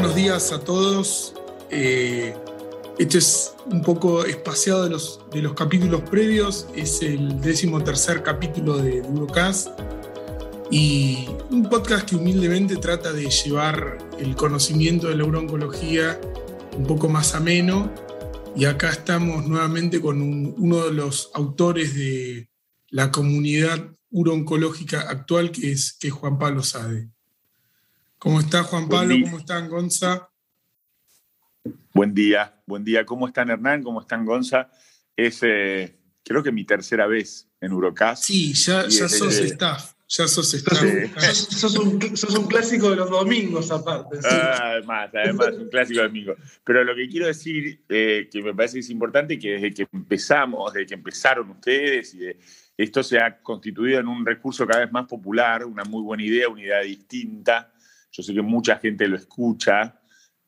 buenos días a todos. Eh, este es un poco espaciado de los, de los capítulos previos, es el décimo tercer capítulo de Eurocast y un podcast que humildemente trata de llevar el conocimiento de la urooncología un poco más ameno y acá estamos nuevamente con uno de los autores de la comunidad urooncológica actual que es, que es Juan Pablo Sade. ¿Cómo está Juan Pablo? ¿Cómo están Gonza? Buen día, buen día. ¿Cómo están Hernán? ¿Cómo están Gonza? Es eh, creo que mi tercera vez en Urocast. Sí, ya, ya sos staff. Ya sos staff. Sos, un, clásico de los domingos aparte. Ah, además, además, un clásico de domingo. Pero lo que quiero decir, eh, que me parece que es importante, que desde que empezamos, desde que empezaron ustedes, y esto se ha constituido en un recurso cada vez más popular, una muy buena idea, una idea distinta, yo sé que mucha gente lo escucha,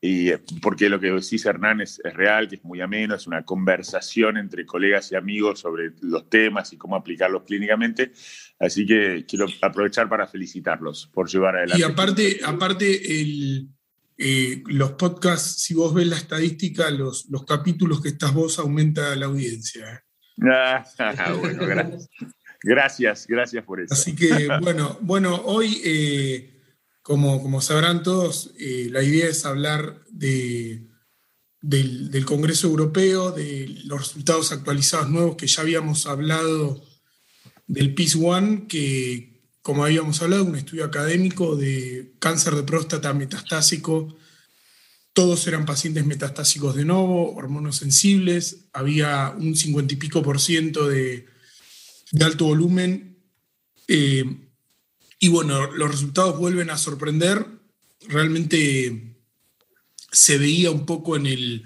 y eh, porque lo que decís Hernán es, real, que es muy ameno, es una conversación entre colegas y amigos sobre los temas y cómo aplicarlos clínicamente. Así que quiero aprovechar para felicitarlos por llevar adelante. Y aparte, aparte el, eh, los podcasts, si vos ves la estadística, los, los capítulos que estás vos aumenta la audiencia. ¿eh? Ah, bueno, gracias. gracias, gracias por eso. Así que bueno, bueno hoy como, sabrán todos, eh, la idea es hablar de, del, Congreso Europeo, de los resultados actualizados nuevos que ya habíamos hablado del PIS One, que como habíamos hablado, un estudio académico de cáncer de próstata metastásico. Todos eran pacientes metastásicos de nuevo, hormonos sensibles, había un cincuenta y pico por ciento de, alto volumen. Eh, y bueno, los resultados vuelven a sorprender. Realmente se veía un poco en, el,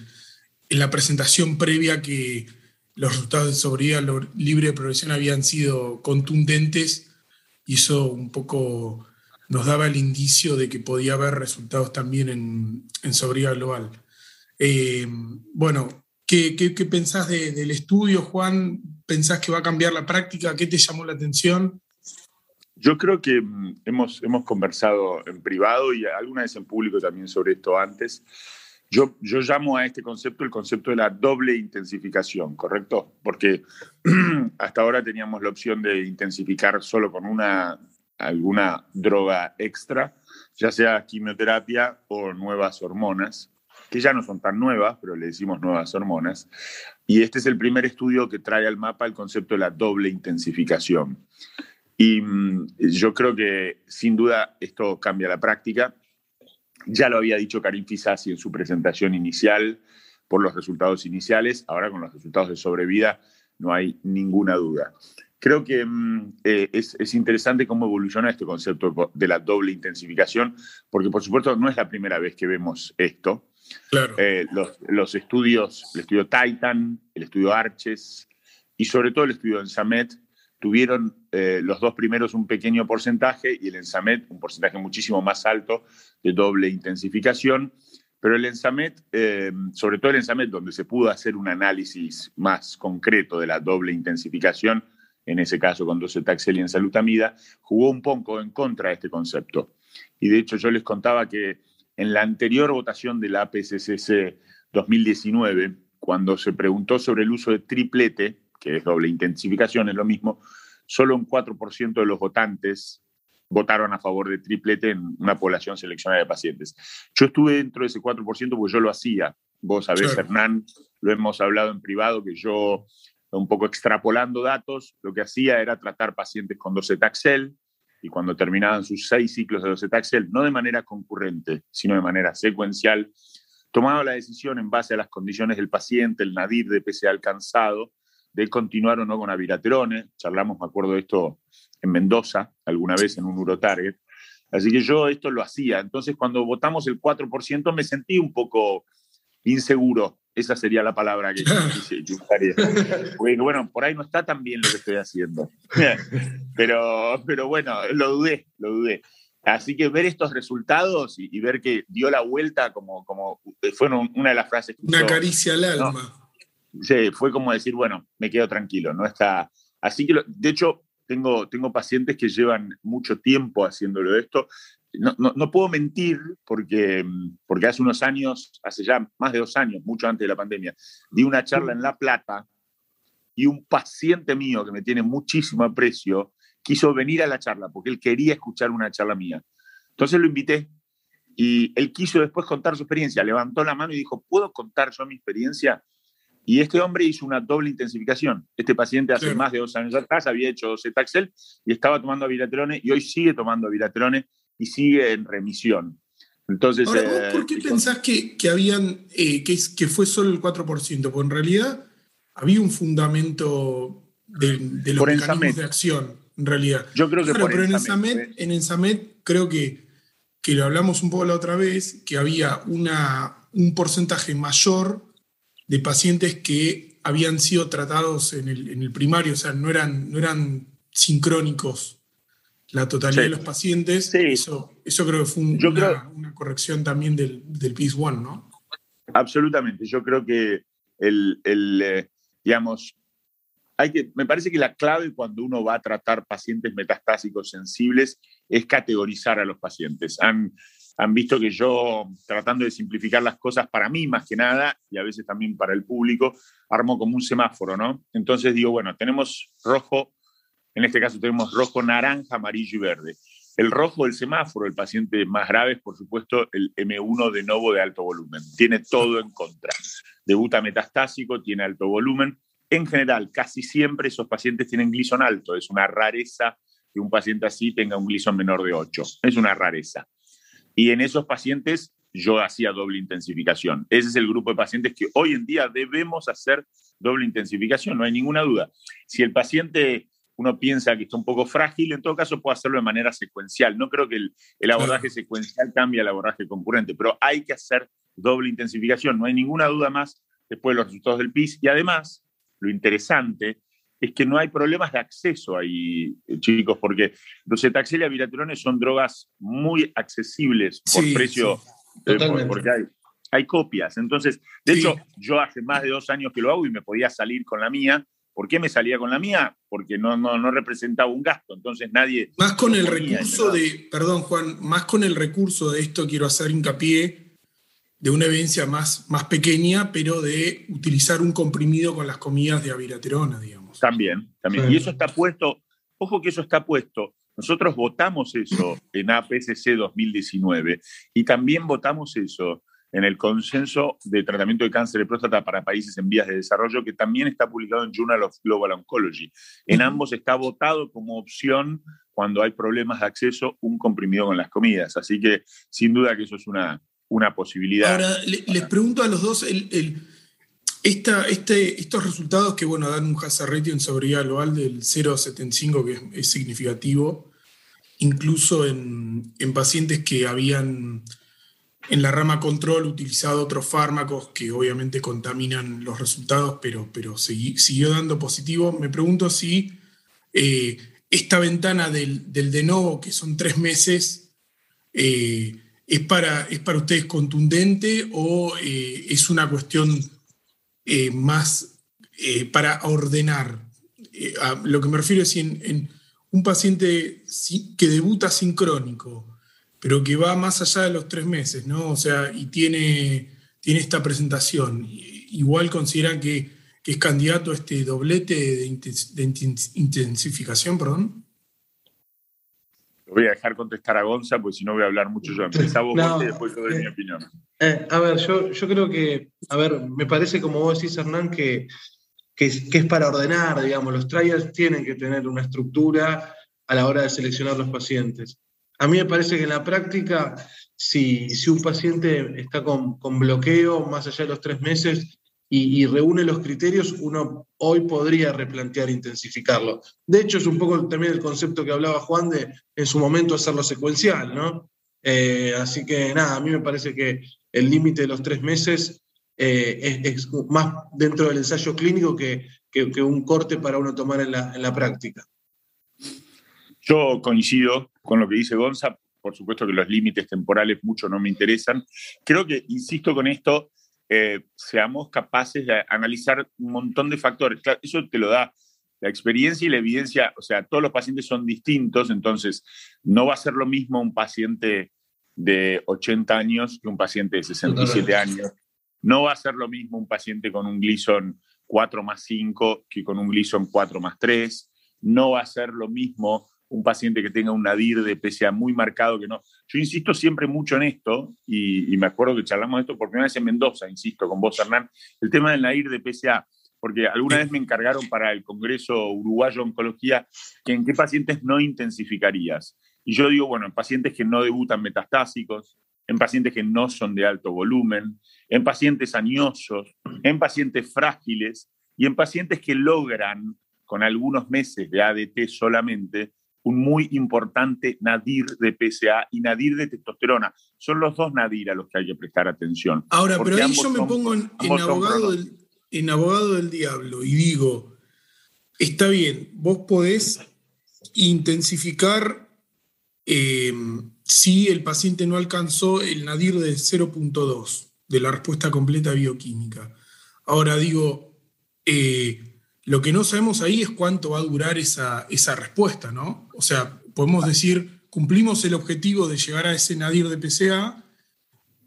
en la presentación previa que los resultados de sobriedad libre de progresión habían sido contundentes y eso un poco nos daba el indicio de que podía haber resultados también en, en sobriedad global. Eh, bueno, ¿qué, qué, pensás del estudio, Juan? ¿Pensás que va a cambiar la práctica? ¿Qué te llamó la atención? Yo creo que mm, hemos, hemos conversado en privado y alguna vez en público también sobre esto antes. Yo, yo llamo a este concepto el concepto de la doble intensificación, ¿correcto? Porque hasta ahora teníamos la opción de intensificar solo con una, alguna droga extra, ya sea quimioterapia o nuevas hormonas, que ya no son tan nuevas, pero le decimos nuevas hormonas. Y este es el primer estudio que trae al mapa el concepto de la doble intensificación. Y mm, yo creo que sin duda esto cambia la práctica. Ya lo había dicho Karim Fisasi en su presentación inicial por los resultados iniciales. Ahora con los resultados de sobrevida no hay ninguna duda. Creo que mm, eh, es, interesante cómo evoluciona este concepto de la doble intensificación, porque por supuesto no es la primera vez que vemos esto. Claro. Eh, los, los, estudios, el estudio Titan, el estudio Arches y sobre todo el estudio Ensamet tuvieron eh, los dos primeros un pequeño porcentaje y el Ensamet un porcentaje muchísimo más alto de doble intensificación. Pero el Ensamet, eh, sobre todo el Ensamet, donde se pudo hacer un análisis más concreto de la doble intensificación, en ese caso con docetaxel y ensalutamida, jugó un poco en contra de este concepto. Y de hecho yo les contaba que en la anterior votación de la APSCC 2019, cuando se preguntó sobre el uso de triplete, que es doble intensificación, es lo mismo, solo un 4% de los votantes votaron a favor de triplete en una población seleccionada de pacientes. Yo estuve dentro de ese 4% porque yo lo hacía. Vos sabés, Hernán, lo hemos hablado en privado, que yo, un poco extrapolando datos, lo que hacía era tratar pacientes con docetaxel y cuando terminaban sus seis ciclos de docetaxel, no de manera concurrente, sino de manera secuencial, tomaba la decisión en base a las condiciones del paciente, el nadir de PCA alcanzado, de continuar o no con aviraterone. Charlamos, me acuerdo de esto en Mendoza, alguna vez en un Urotarget. Así que yo esto lo hacía. Entonces, cuando votamos el 4%, me sentí un poco inseguro. Esa sería la palabra que, yo usaría. Bueno, bueno, por ahí no está tan bien lo que estoy haciendo. Pero, pero bueno, lo dudé, lo dudé. Así que ver estos resultados y, ver que dio la vuelta como, como fueron una de las frases que Una caricia al alma fue como decir, bueno, me quedo tranquilo, no está... Así que, de hecho, tengo, tengo pacientes que llevan mucho tiempo haciéndolo esto no, puedo mentir porque, porque hace unos años, hace ya más de dos años, mucho antes de la pandemia, di una charla en La Plata y un paciente mío que me tiene muchísimo aprecio quiso venir a la charla porque él quería escuchar una charla mía. Entonces lo invité y él quiso después contar su experiencia. Levantó la mano y dijo, ¿puedo contar yo mi experiencia? Y este hombre hizo una doble intensificación. Este paciente hace más de dos años atrás había hecho Zetaxel y estaba tomando aviratrone y hoy sigue tomando aviratrone y sigue en remisión. Entonces, Ahora, ¿vos ¿por qué eh, pensás que, que habían, eh, que, que, fue solo el 4%? Porque en realidad había un fundamento de, de los mecanismos de acción, en realidad. Yo creo que por pero en el, en el SAMET creo que, que lo hablamos un poco la otra vez, que había una, un porcentaje mayor de pacientes que habían sido tratados en el, primario, o sea, no eran, no eran sincrónicos la totalidad de los pacientes. Eso, eso creo que fue una, corrección también del, del PIS-1, ¿no? Absolutamente. Yo creo que el, eh, digamos, hay que, me parece que la clave cuando uno va a tratar pacientes metastásicos sensibles es categorizar a los pacientes. Han, han visto que yo, tratando de simplificar las cosas para mí más que nada, y a veces también para el público, armo como un semáforo, ¿no? Entonces digo, bueno, tenemos rojo, en este caso tenemos rojo, naranja, amarillo y verde. El rojo del semáforo, el paciente más grave es, por supuesto, el M1 de novo de alto volumen. Tiene todo en contra. Debuta metastásico, tiene alto volumen. En general, casi siempre esos pacientes tienen glison alto. Es una rareza que un paciente así tenga un glison menor de 8. Es una rareza. Y en esos pacientes yo hacía doble intensificación. Ese es el grupo de pacientes que hoy en día debemos hacer doble intensificación, no hay ninguna duda. Si el paciente uno piensa que está un poco frágil, en todo caso puede hacerlo de manera secuencial. No creo que el, abordaje secuencial cambie el abordaje concurrente, pero hay que hacer doble intensificación, no hay ninguna duda más después de los resultados del PIS. Y además, lo interesante es que no hay problemas de acceso ahí, eh, chicos, porque los etaxel y aviratrones son drogas muy accesibles por precio, eh, porque hay, hay, copias. Entonces, de hecho, yo hace más de dos años que lo hago y me podía salir con la mía. ¿Por qué me salía con la mía? Porque no, no, no representaba un gasto, entonces nadie... Más con el recurso de, perdón Juan, más con el recurso de esto quiero hacer hincapié, de una evidencia más, más pequeña, pero de utilizar un comprimido con las comidas de aviraterona, digamos. También, también. Y eso está puesto, ojo que eso está puesto. Nosotros votamos eso en APSC 2019 y también votamos eso en el consenso de tratamiento de cáncer de próstata para países en vías de desarrollo, que también está publicado en Journal of Global Oncology. En ambos está votado como opción, cuando hay problemas de acceso, un comprimido con las comidas. Así que sin duda que eso es una, una posibilidad. Ahora, les pregunto a los dos, el este, estos resultados que bueno, dan un hazard ratio en seguridad global del 0,75, que es, significativo, incluso en, pacientes que habían en la rama control utilizado otros fármacos que obviamente contaminan los resultados, pero, pero siguió dando positivo. Me pregunto si eh, esta ventana del, de nuevo, que son tres meses, eh, ¿es, para, ¿es para ustedes contundente o eh, es una cuestión eh, más eh, para ordenar. Lo que me refiero es en, un paciente que debuta sincrónico, pero que va más allá de los tres meses, ¿no? O sea, y tiene, tiene esta presentación. Igual consideran que, es candidato a este doblete de, intensificación, perdón. Voy a dejar contestar a Gonza, porque si no voy a hablar mucho yo. Empezá vos y después yo doy mi opinión. Eh, a ver, yo, yo creo que, a ver, me parece como vos decís, Hernán, que, que, es para ordenar, digamos, los trials tienen que tener una estructura a la hora de seleccionar los pacientes. A mí me parece que en la práctica, si, si un paciente está con, con, bloqueo más allá de los tres meses y, reúne los criterios, uno hoy podría replantear intensificarlo. De hecho, es un poco también el concepto que hablaba Juan de en su momento hacerlo secuencial, ¿no? Eh, así que nada, a mí me parece que el límite de los tres meses eh, es, más dentro del ensayo clínico que, un corte para uno tomar en la, práctica. Yo coincido con lo que dice Gonza, por supuesto que los límites temporales mucho no me interesan. Creo que, insisto con esto, eh, seamos capaces de analizar un montón de factores. eso te lo da la experiencia y la evidencia, o sea, todos los pacientes son distintos, entonces no va a ser lo mismo un paciente de 80 años que un paciente de 67 años. No va a ser lo mismo un paciente con un Gleason 4 más 5 que con un Gleason 4 más 3. No va a ser lo mismo un paciente que tenga un nadir de PSA muy marcado que no. Yo insisto siempre mucho en esto, y, me acuerdo que charlamos de esto por primera vez en Mendoza, insisto, con vos, Hernán, el tema del nadir de PSA, porque alguna vez me encargaron para el Congreso Uruguayo de Oncología que en qué pacientes no intensificarías. Y yo digo, bueno, en pacientes que no debutan metastásicos, en pacientes que no son de alto volumen, en pacientes añosos, en pacientes frágiles y en pacientes que logran, con algunos meses de ADT solamente, un muy importante nadir de PSA y nadir de testosterona. Son los dos nadir a los que hay que prestar atención. Ahora, pero ahí yo me pongo en, abogado del, en abogado del diablo y digo, está bien, vos podés intensificar eh, si el paciente no alcanzó el nadir de 0.2 de la respuesta completa bioquímica. Ahora digo, eh, lo que no sabemos ahí es cuánto va a durar esa, esa respuesta, ¿no? O sea, podemos decir, cumplimos el objetivo de llegar a ese nadir de PCA,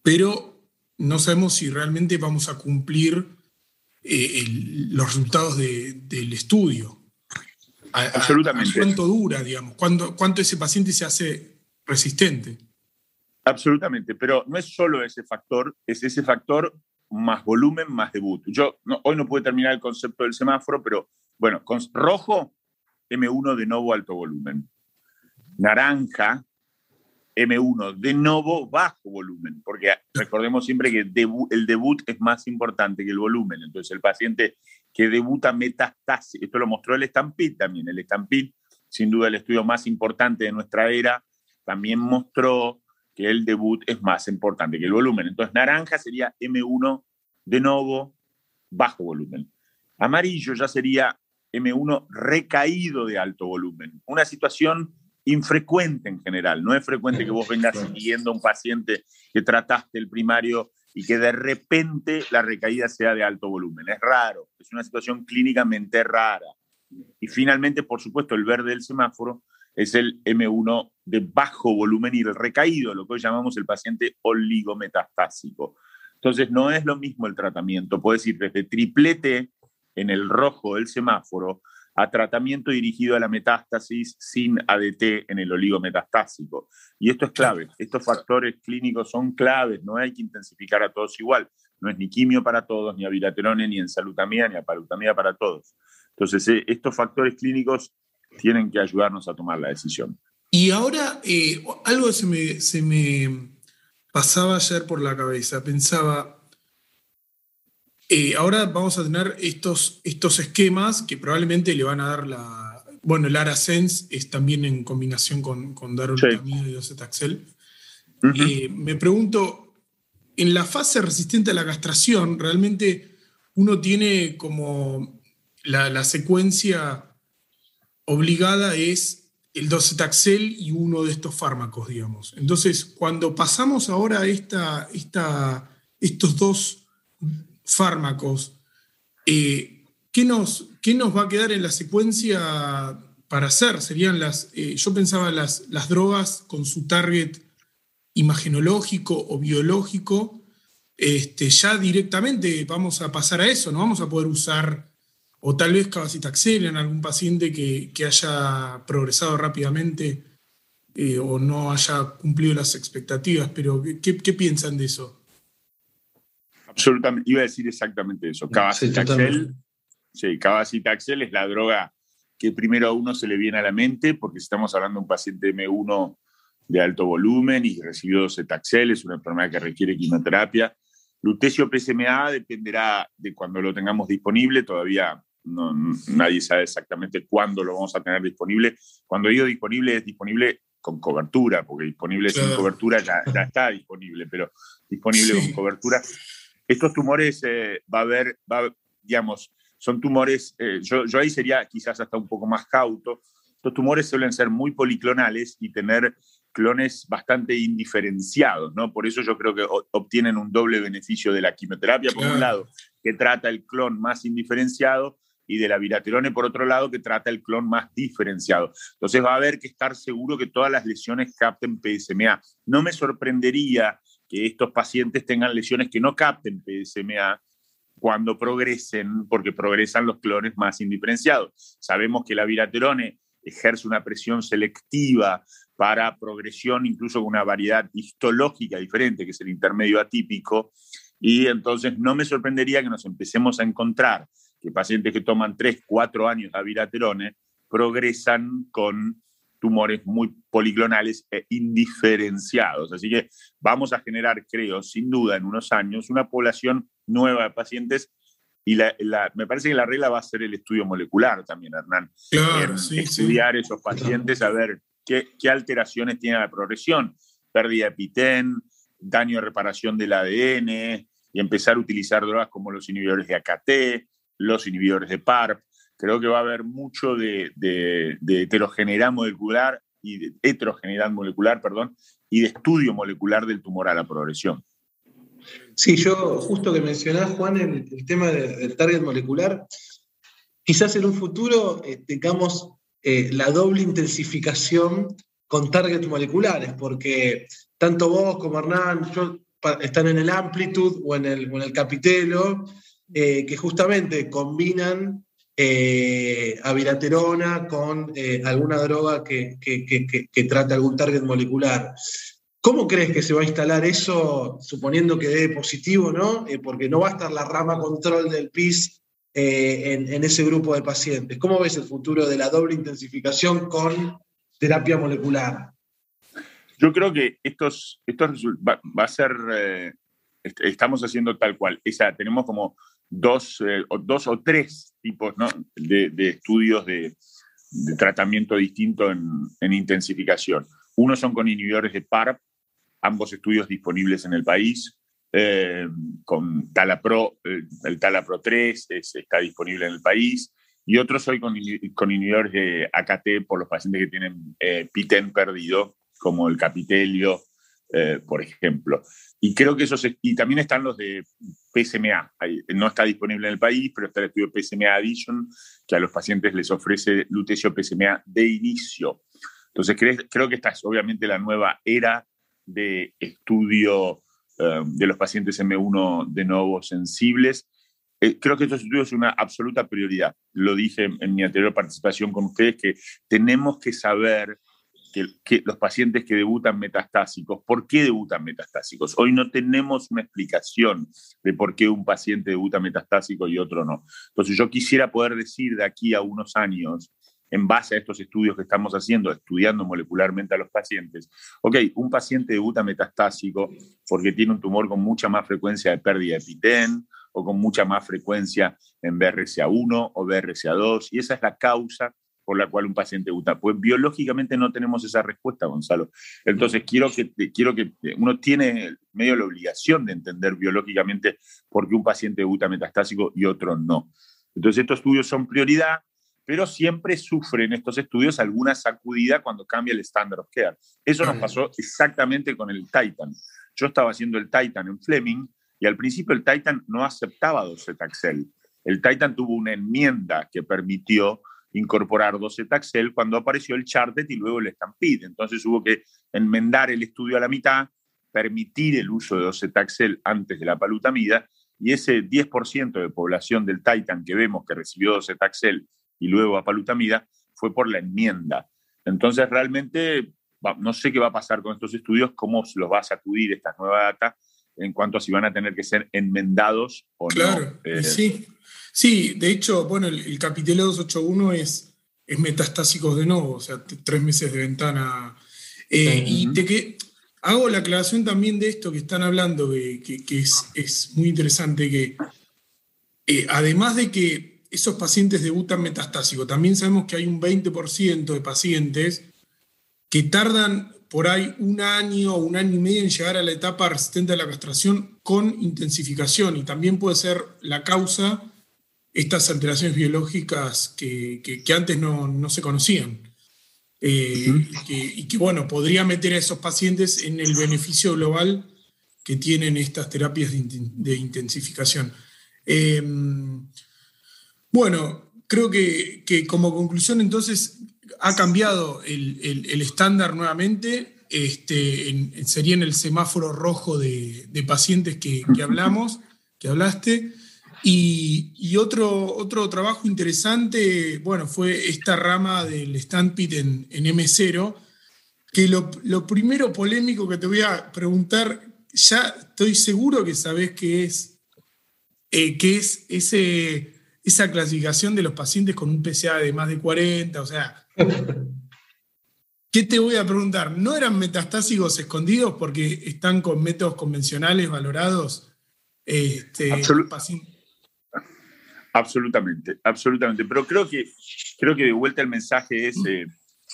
pero no sabemos si realmente vamos a cumplir eh, los resultados del estudio. Absolutamente. ¿Cuánto dura, digamos? ¿Cuánto, ¿Cuánto ese paciente se hace resistente? Absolutamente, pero no es solo ese factor, es ese factor más volumen más debut. Yo hoy no pude terminar el concepto del semáforo, pero bueno, rojo, M1 de nuevo alto volumen. Naranja, M1 de nuevo bajo volumen, porque recordemos siempre que el debut es más importante que el volumen. Entonces, el paciente que debuta metastasis, esto lo mostró el Stampede también. El Stampede, sin duda el estudio más importante de nuestra era, también mostró que el debut es más importante que el volumen. Entonces, naranja sería M1 de nuevo bajo volumen. Amarillo ya sería M1 recaído de alto volumen. Una situación infrecuente en general. No es frecuente que vos vengas siguiendo a un paciente que trataste el primario y que de repente la recaída sea de alto volumen. Es raro, es una situación clínicamente rara. Y finalmente, por supuesto, el verde del semáforo es el M1 de bajo volumen y el recaído, lo que hoy llamamos el paciente oligometastásico. Entonces, no es lo mismo el tratamiento. Puedes ir desde triplete en el rojo del semáforo a tratamiento dirigido a la metástasis sin ADT en el oligometastásico. Y esto es clave. Estos factores clínicos son claves. No hay que intensificar a todos igual. No es ni quimio para todos, ni abiraterone, ni ensalutamida, ni apalutamida para todos. Entonces, eh, estos factores clínicos tienen que ayudarnos a tomar la decisión. Y ahora, eh, algo se me, se me pasaba ayer por la cabeza. Pensaba, eh, ahora vamos a tener estos, estos esquemas que probablemente le van a dar la. Bueno, el AraSense es también en combinación con, con darolutamida y docetaxel. Eh, me pregunto, en la fase resistente a la castración, realmente uno tiene como la, la secuencia obligada es el docetaxel y uno de estos fármacos, digamos. Entonces, cuando pasamos ahora a esta, esta, estos dos fármacos, eh, ¿qué, nos, ¿qué nos va a quedar en la secuencia para hacer? Serían las, eh, yo pensaba las, las drogas con su target imagenológico o biológico, este, ya directamente vamos a pasar a eso, no vamos a poder usar, o tal vez cabacitaxel en algún paciente que, haya progresado rápidamente eh, o no haya cumplido las expectativas, pero qué piensan de eso? Absolutamente, iba a decir exactamente eso. Cabacitaxel, sí, cabacitaxel es la droga que primero a uno se le viene a la mente, porque estamos hablando de un paciente M1 de alto volumen y recibió cetaxel, es una enfermedad que requiere quimioterapia. Lutecio PSMA dependerá de cuando lo tengamos disponible, todavía no, nadie sabe exactamente cuándo lo vamos a tener disponible. Cuando digo disponible, es disponible con cobertura, porque disponible sin cobertura ya, ya, está disponible, pero disponible con cobertura. Estos tumores eh, va a haber, va, digamos, son tumores, eh, yo, yo, ahí sería quizás hasta un poco más cauto, estos tumores suelen ser muy policlonales y tener clones bastante indiferenciados, ¿no? Por eso yo creo que obtienen un doble beneficio de la quimioterapia, por un lado, que trata el clon más indiferenciado, y de la viraterone, por otro lado, que trata el clon más diferenciado. Entonces va a haber que estar seguro que todas las lesiones capten PSMA. No me sorprendería que estos pacientes tengan lesiones que no capten PSMA cuando progresen, porque progresan los clones más indiferenciados. Sabemos que la viraterone ejerce una presión selectiva para progresión, incluso con una variedad histológica diferente, que es el intermedio atípico, y entonces no me sorprendería que nos empecemos a encontrar que pacientes que toman 3, 4 años de aviraterone progresan con tumores muy policlonales e indiferenciados. Así que vamos a generar, creo, sin duda, en unos años, una población nueva de pacientes y me parece que la regla va a ser el estudio molecular también, Hernán. Claro, estudiar esos pacientes, a ver qué, qué, alteraciones tiene la progresión, pérdida de pitén, daño de reparación del ADN, y empezar a utilizar drogas como los inhibidores de AKT, los inhibidores de PARP. Creo que va a haber mucho de, de, heterogeneidad molecular y de heterogeneidad molecular, perdón, y de estudio molecular del tumor a la progresión. Sí, yo justo que mencionás, Juan, el, tema del target molecular, quizás en un futuro eh, tengamos eh, la doble intensificación con targets moleculares, porque tanto vos como Hernán, están en el Amplitude o en el, el Capitelo, eh, que justamente combinan eh, aviraterona con eh, alguna droga que, que, trata algún target molecular. ¿Cómo crees que se va a instalar eso, suponiendo que dé positivo, ¿no? porque no va a estar la rama control del PIS en, ese grupo de pacientes. ¿Cómo ves el futuro de la doble intensificación con terapia molecular? Yo creo que estos, estos va, a ser, eh, estamos haciendo tal cual. Esa, tenemos como dos, eh, dos o tres tipos de, de, estudios de, tratamiento distinto en, en, intensificación. Uno son con inhibidores de PARP, ambos estudios disponibles en el país. Eh, con Talapro, el Talapro 3 está disponible en el país. Y otros hoy con, con inhibidores de AKT por los pacientes que tienen eh, PITEN perdido como el Capitelio, eh, por ejemplo. Y creo que esos, y también están los de PSMA, no está disponible en el país, pero está el estudio PSMA Addition, que a los pacientes les ofrece lutecio PSMA de inicio. Entonces creo que esta es obviamente la nueva era de estudio eh, de los pacientes M1 de nuevo sensibles. Eh, creo que estos estudios son una absoluta prioridad. Lo dije en mi anterior participación con ustedes, que tenemos que saber que, los pacientes que debutan metastásicos, ¿por qué debutan metastásicos? Hoy no tenemos una explicación de por qué un paciente debuta metastásico y otro no. Entonces yo quisiera poder decir de aquí a unos años, en base a estos estudios que estamos haciendo, estudiando molecularmente a los pacientes, ok, un paciente debuta metastásico porque tiene un tumor con mucha más frecuencia de pérdida de pitén o con mucha más frecuencia en BRCA1 o BRCA2, y esa es la causa por la cual un paciente debuta? Pues biológicamente no tenemos esa respuesta, Gonzalo. Entonces, quiero que, quiero que uno tiene medio la obligación de entender biológicamente por qué un paciente debuta metastásico y otro no. Entonces, estos estudios son prioridad, pero siempre sufren estos estudios alguna sacudida cuando cambia el estándar of care. Eso nos pasó exactamente con el Titan. Yo estaba haciendo el Titan en Fleming y al principio el Titan no aceptaba docetaxel. El Titan tuvo una enmienda que permitió incorporar docetaxel cuando apareció el Chartet y luego el Stampede. Entonces hubo que enmendar el estudio a la mitad, permitir el uso de docetaxel antes de la palutamida y ese 10% de población del Titan que vemos que recibió docetaxel y luego a palutamida fue por la enmienda. Entonces realmente no sé qué va a pasar con estos estudios, cómo los va a sacudir esta nueva data en cuanto a si van a tener que ser enmendados o no. Claro, eh, sí. Sí, de hecho, bueno, el, el Capitelo 281 es, es metastásicos de nuevo, o sea, tres meses de ventana. Eh, y te que, hago la aclaración también de esto que están hablando, que, que, es, es, muy interesante, que eh, además de que esos pacientes debutan metastásicos, también sabemos que hay un 20% de pacientes que tardan por ahí un año o un año y medio en llegar a la etapa resistente a la castración con intensificación y también puede ser la causa estas alteraciones biológicas que, antes no, se conocían. Eh, y que, bueno, podría meter a esos pacientes en el beneficio global que tienen estas terapias de, intensificación. Em, bueno, creo que, como conclusión entonces ha cambiado el, estándar nuevamente, este, sería en el semáforo rojo de, pacientes que, hablamos, que hablaste. Y, otro, otro trabajo interesante, bueno, fue esta rama del Stampede en, en M0, que lo, primero polémico que te voy a preguntar, ya estoy seguro que sabes qué es, eh, qué es ese, esa clasificación de los pacientes con un PCA de más de 40, o sea, ¿qué te voy a preguntar? ¿No eran metastásicos escondidos porque están con métodos convencionales valorados? Este, absolutamente, absolutamente. Pero creo que, creo que de vuelta el mensaje es, eh,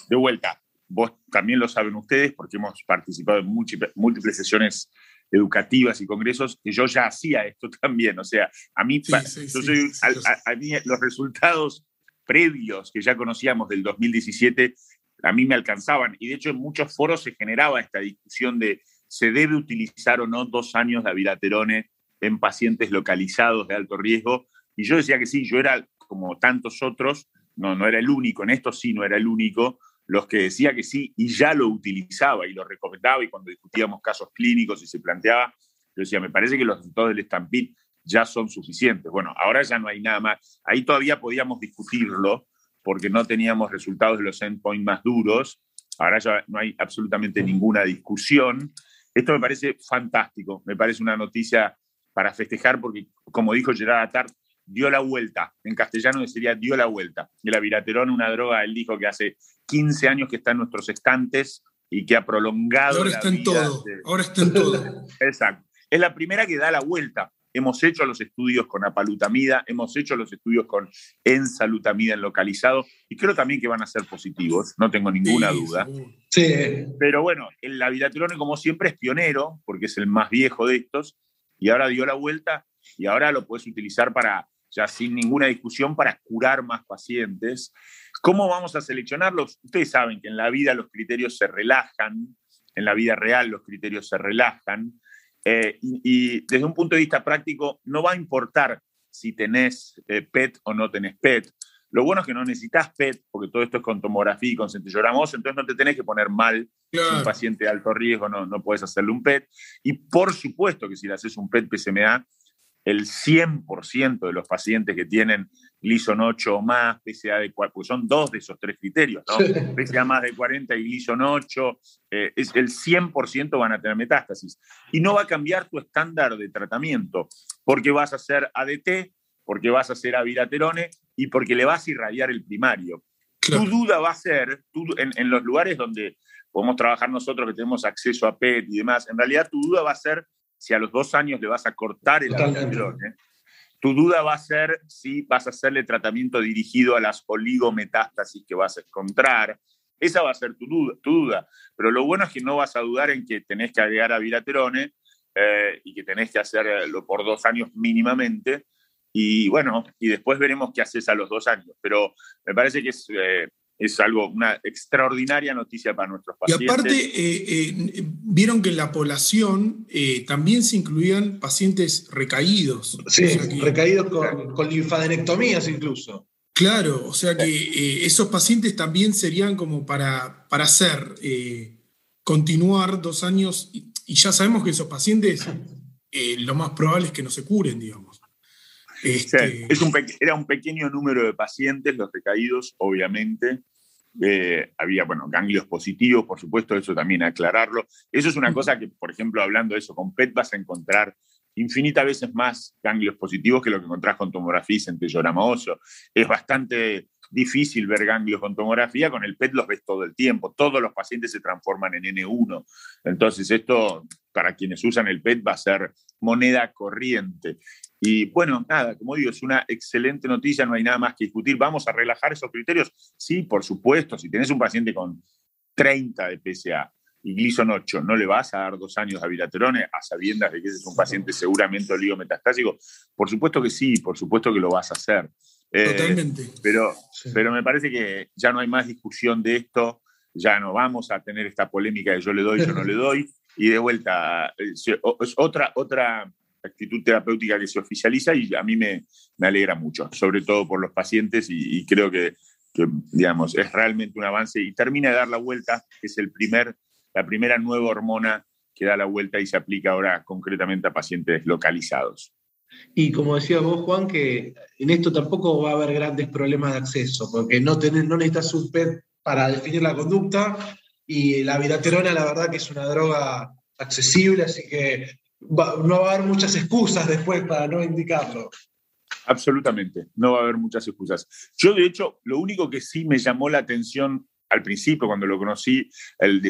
de vuelta, vos también lo saben ustedes porque hemos participado en múltiples, sesiones educativas y congresos, que yo ya hacía esto también. O sea, a mí, a, mí los resultados previos que ya conocíamos del 2017, a mí me alcanzaban. Y de hecho en muchos foros se generaba esta discusión de se debe utilizar o no dos años de aviraterone en pacientes localizados de alto riesgo. Y yo decía que sí, yo era como tantos otros, no, no era el único, en esto sí no era el único, los que decía que sí y ya lo utilizaba y lo recomendaba y cuando discutíamos casos clínicos y se planteaba, yo decía, me parece que los resultados del Stampede ya son suficientes. Bueno, ahora ya no hay nada más. Ahí todavía podíamos discutirlo porque no teníamos resultados de los endpoints más duros. Ahora ya no hay absolutamente ninguna discusión. Esto me parece fantástico, me parece una noticia para festejar porque, como dijo Gerard Attard, dio la vuelta. En castellano sería dio la vuelta. El aviraterón, una droga, él dijo que hace 15 años que está en nuestros estantes y que ha prolongado. ahora está en todo. Ahora está en todo. Exacto. Es la primera que da la vuelta. Hemos hecho los estudios con apalutamida, hemos hecho los estudios con ensalutamida en localizado y creo también que van a ser positivos, no tengo ninguna duda. Sí. Pero bueno, el aviraterón, como siempre, es pionero porque es el más viejo de estos y ahora dio la vuelta y ahora lo puedes utilizar para ya sin ninguna discusión, para curar más pacientes. ¿Cómo vamos a seleccionarlos? Ustedes saben que en la vida los criterios se relajan, en la vida real los criterios se relajan, eh, y, desde un punto de vista práctico no va a importar si tenés eh, PET o no tenés PET. Lo bueno es que no necesitas PET, porque todo esto es con tomografía y con centellogramoso, entonces no te tenés que poner mal. un paciente de alto riesgo no, no puedes hacerle un PET. Y por supuesto que si le haces un PET PSMA, el 100% de los pacientes que tienen Gleason 8 o más, PCA de 4, pues son dos de esos tres criterios, ¿no? PCA más de 40 y Gleason 8, eh, es, el 100% van a tener metástasis. Y no va a cambiar tu estándar de tratamiento, porque vas a hacer ADT, porque vas a hacer aviraterone y porque le vas a irradiar el primario. Tu duda va a ser, en, en los lugares donde podemos trabajar nosotros que tenemos acceso a PET y demás, en realidad tu duda va a ser si a los dos años le vas a cortar el aviraterone, tu duda va a ser si vas a hacerle tratamiento dirigido a las oligometástasis que vas a encontrar. Esa va a ser tu duda, tu duda. Pero lo bueno es que no vas a dudar en que tenés que agregar a viraterone eh, y que tenés que hacerlo por dos años mínimamente. Y bueno, y después veremos qué haces a los dos años. Pero me parece que es eh, es algo, una extraordinaria noticia para nuestros pacientes. Y aparte, eh, eh, vieron que en la población eh, también se incluían pacientes recaídos. Sí, recaídos con, con, linfadenectomías incluso. Claro, o sea que esos pacientes también serían como para, para hacer, continuar dos años, y, ya sabemos que esos pacientes lo más probable es que no se curen, digamos. Este, es un era un pequeño número de pacientes, los recaídos, obviamente. Eh, había, bueno, ganglios positivos, por supuesto, eso también aclararlo. Eso es una cosa que, por ejemplo, hablando de eso, con PET vas a encontrar infinitas veces más ganglios positivos que lo que encontrás con tomografía y centellograma óseo. Es bastante difícil ver ganglios con tomografía, con el PET los ves todo el tiempo, todos los pacientes se transforman en N1. Entonces esto, para quienes usan el PET, va a ser moneda corriente. Y bueno, nada, como digo, es una excelente noticia, no hay nada más que discutir. ¿Vamos a relajar esos criterios? Sí, por supuesto. Si tenés un paciente con 30 de PSA y Gleason 8, no le vas a dar dos años a viraterone a sabiendas de que ese es un paciente seguramente oligometastásico. Por supuesto que sí, por supuesto que lo vas a hacer. Eh, Totalmente. pero, pero me parece que ya no hay más discusión de esto, ya no vamos a tener esta polémica de yo le doy, yo no le doy. Y de vuelta, es otra, otra actitud terapéutica que se oficializa y a mí me, alegra mucho, sobre todo por los pacientes y, creo que, digamos, es realmente un avance y termina de dar la vuelta, que es el primer, la primera nueva hormona que da la vuelta y se aplica ahora concretamente a pacientes localizados. Y como decías vos, Juan, que en esto tampoco va a haber grandes problemas de acceso, porque no, no necesitas un PET para definir la conducta y la viraterona, la verdad que es una droga accesible, así que no va a haber muchas excusas después para no indicarlo. Absolutamente, no va a haber muchas excusas. Yo, de hecho, lo único que sí me llamó la atención al principio, cuando lo conocí,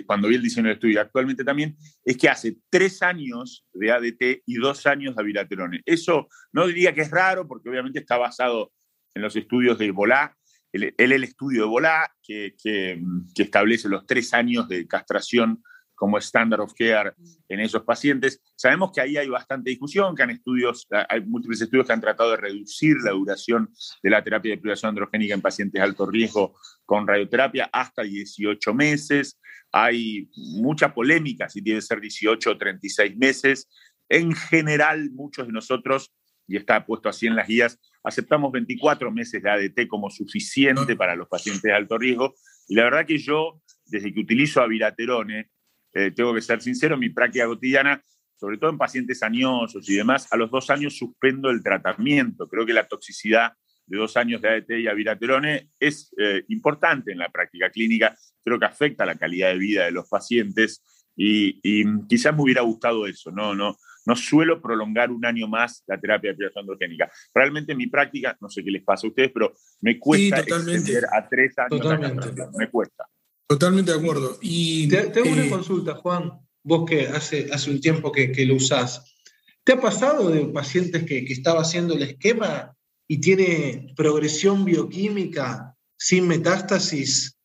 cuando vi el diseño de estudio, actualmente también, es que hace tres años de ADT y dos años de Aviraterone. Eso no diría que es raro, porque obviamente está basado en los estudios de Bolá, el, el, estudio de Bolá, que, que establece los tres años de castración como standard of care en esos pacientes. Sabemos que ahí hay bastante discusión, que han estudios, hay múltiples estudios que han tratado de reducir la duración de la terapia de privación androgénica en pacientes de alto riesgo con radioterapia hasta 18 meses. Hay mucha polémica si tiene que ser 18 o 36 meses. En general, muchos de nosotros, y está puesto así en las guías, aceptamos 24 meses de ADT como suficiente para los pacientes de alto riesgo. Y la verdad que yo, desde que utilizo aviraterone, eh, tengo que ser sincero, mi práctica cotidiana, sobre todo en pacientes añosos y demás, a los dos años suspendo el tratamiento. Creo que la toxicidad de dos años de ADT y aviraterone es eh, importante en la práctica clínica. Creo que afecta la calidad de vida de los pacientes y, quizás me hubiera gustado eso. No, no, no suelo prolongar un año más la terapia de privación androgénica. Realmente en mi práctica, no sé qué les pasa a ustedes, pero me cuesta extender a tres años. Me cuesta. Totalmente de acuerdo. Y, te, hago una eh, consulta, Juan, vos que hace, hace un tiempo que, que, lo usás. ¿Te ha pasado de pacientes que, que estaba haciendo el esquema y tiene progresión bioquímica sin metástasis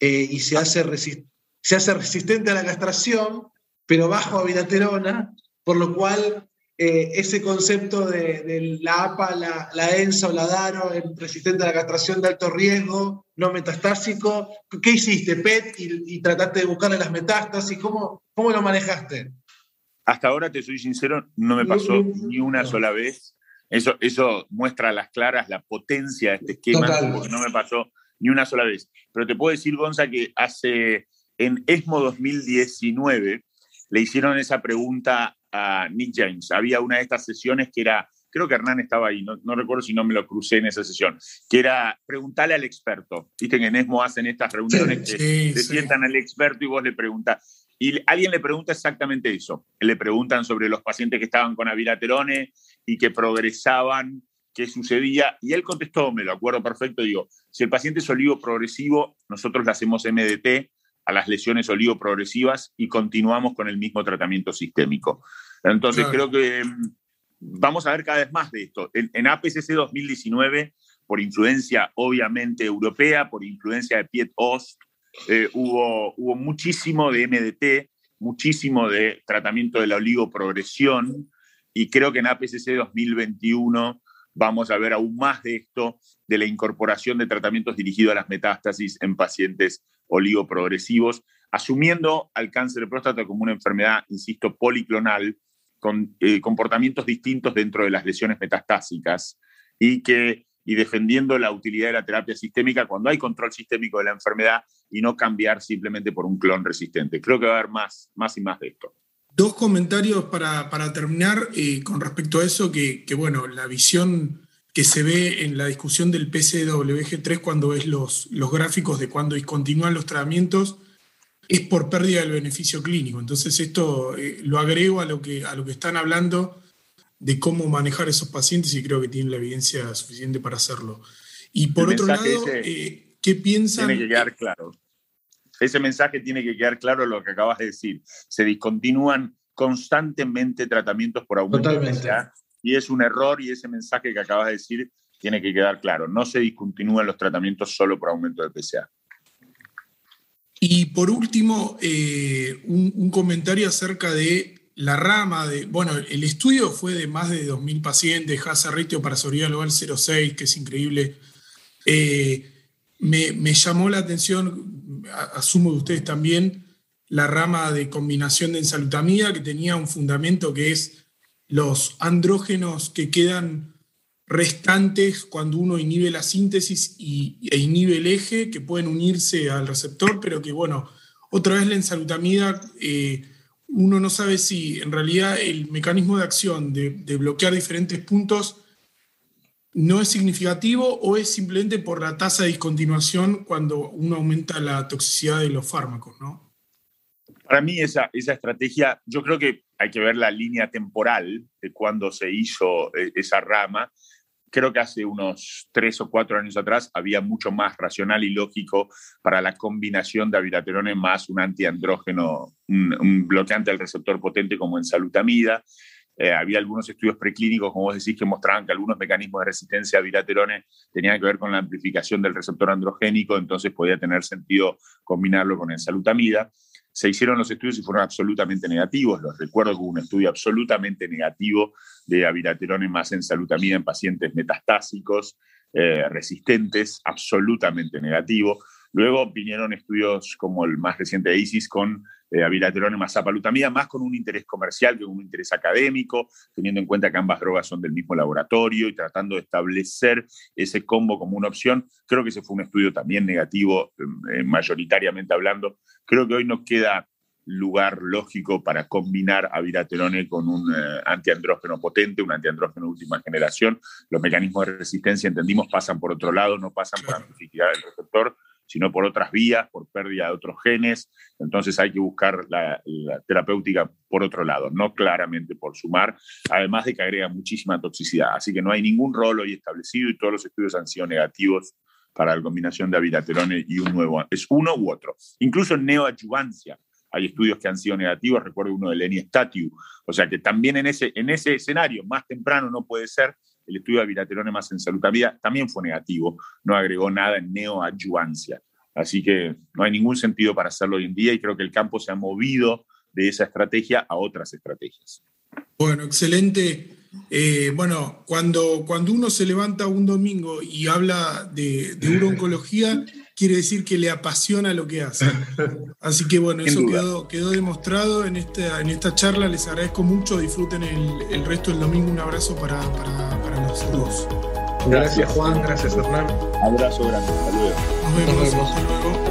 eh, y se hace, se hace resistente a la castración, pero bajo a por lo cual eh, ese concepto de, la APA, la, la, ENSA o la DARO, resistente a la castración de alto riesgo, no metastásico. ¿Qué hiciste, PET, y, trataste de buscarle las metástasis? ¿Cómo, ¿Cómo lo manejaste? Hasta ahora, te soy sincero, no me pasó ni una sola vez. Eso, eso muestra a las claras la potencia de este esquema, porque no me pasó ni una sola vez. Pero te puedo decir, Gonza, que hace en ESMO 2019 le hicieron esa pregunta a Nick James. Había una de estas sesiones que era, creo que Hernán estaba ahí, no, recuerdo si no me lo crucé en esa sesión, que era preguntarle al experto. Viste que en ESMO hacen estas reuniones que se sientan al experto y vos le preguntas. Y alguien le pregunta exactamente eso. Le preguntan sobre los pacientes que estaban con aviraterone y que progresaban, qué sucedía. Y él contestó, me lo acuerdo perfecto, digo, si el paciente es olivo progresivo, nosotros le hacemos MDT, a las lesiones oligoprogresivas y continuamos con el mismo tratamiento sistémico. Entonces, creo que mm, vamos a ver cada vez más de esto. En, APCC 2019, por influencia obviamente europea, por influencia de Piet Ost, eh, hubo, hubo muchísimo de MDT, muchísimo de tratamiento de la oligoprogresión, y creo que en APCC 2021 vamos a ver aún más de esto, de la incorporación de tratamientos dirigidos a las metástasis en pacientes oligoprogresivos, asumiendo al cáncer de próstata como una enfermedad, insisto, policlonal, con eh, comportamientos distintos dentro de las lesiones metastásicas y que y defendiendo la utilidad de la terapia sistémica cuando hay control sistémico de la enfermedad y no cambiar simplemente por un clon resistente. Creo que va a haber más, más y más de esto. Dos comentarios para, terminar eh, con respecto a eso, que, bueno, la visión que se ve en la discusión del PCWG3 cuando ves los, los gráficos de cuando discontinúan los tratamientos es por pérdida del beneficio clínico. Entonces esto eh, lo agrego a lo, que, a lo que están hablando de cómo manejar esos pacientes y creo que tienen la evidencia suficiente para hacerlo. Y por otro lado, eh, ¿qué piensan? Tiene que quedar claro ese mensaje tiene que quedar claro lo que acabas de decir. Se discontinúan constantemente tratamientos por aumento de PSA y es un error y ese mensaje que acabas de decir tiene que quedar claro. No se discontinúan los tratamientos solo por aumento de PSA. Y por último, eh, un, comentario acerca de la rama de, bueno, el estudio fue de más de 2.000 pacientes, hazard ratio para global 0,6, que es increíble. Eh, me, me, llamó la atención, asumo de ustedes también, la rama de combinación de ensalutamida, que tenía un fundamento que es los andrógenos que quedan restantes cuando uno inhibe la síntesis y, e inhibe el eje, que pueden unirse al receptor, pero que, bueno, otra vez la ensalutamida, eh, uno no sabe si en realidad el mecanismo de acción de, de bloquear diferentes puntos no es significativo o es simplemente por la tasa de discontinuación cuando uno aumenta la toxicidad de los fármacos, ¿no? Para mí esa, esa estrategia, yo creo que hay que ver la línea temporal de cuando se hizo eh, esa rama. Creo que hace unos tres o cuatro años atrás había mucho más racional y lógico para la combinación de abiraterone más un antiandrógeno, un, bloqueante del receptor potente como en salutamida. Eh, había algunos estudios preclínicos, como vos decís, que mostraban que algunos mecanismos de resistencia a viraterone tenían que ver con la amplificación del receptor androgénico, entonces podía tener sentido combinarlo con ensalutamida. Se hicieron los estudios y fueron absolutamente negativos. Los recuerdo que hubo un estudio absolutamente negativo de aviraterone más ensalutamida en pacientes metastásicos, eh, resistentes, absolutamente negativo. Luego vinieron estudios como el más reciente de ISIS con eh, abilaterone más apalutamida, más con un interés comercial que un interés académico, teniendo en cuenta que ambas drogas son del mismo laboratorio y tratando de establecer ese combo como una opción. Creo que ese fue un estudio también negativo, eh, mayoritariamente hablando. Creo que hoy no queda lugar lógico para combinar abiraterone con un eh, antiandrógeno potente, un antiandrógeno de última generación. Los mecanismos de resistencia, entendimos, pasan por otro lado, no pasan por amplificar el receptor, sino por otras vías, por pérdida de otros genes. Entonces hay que buscar la, terapéutica por otro lado, no claramente por sumar, además de que agrega muchísima toxicidad. Así que no hay ningún rol hoy establecido y todos los estudios han sido negativos para la combinación de abiraterone y un nuevo. Es uno u otro. Incluso en neoadjuvancia hay estudios que han sido negativos, recuerdo uno de Lenny Statiu. O sea que también en ese, en ese escenario, más temprano no puede ser, el estudio de viraterone más en salud también fue negativo, no agregó nada en neoadjuvancia. Así que no hay ningún sentido para hacerlo hoy en día y creo que el campo se ha movido de esa estrategia a otras estrategias. Bueno, excelente. Eh, bueno, cuando, cuando uno se levanta un domingo y habla de, de urooncología, quiere decir que le apasiona lo que hace. Así que bueno, eso quedó, quedó, demostrado en esta, en esta charla. Les agradezco mucho, disfruten el, resto del domingo. Un abrazo para, para, los dos. Gracias Juan, gracias Hernán. Abrazo grande, hasta luego. Nos vemos, hasta luego.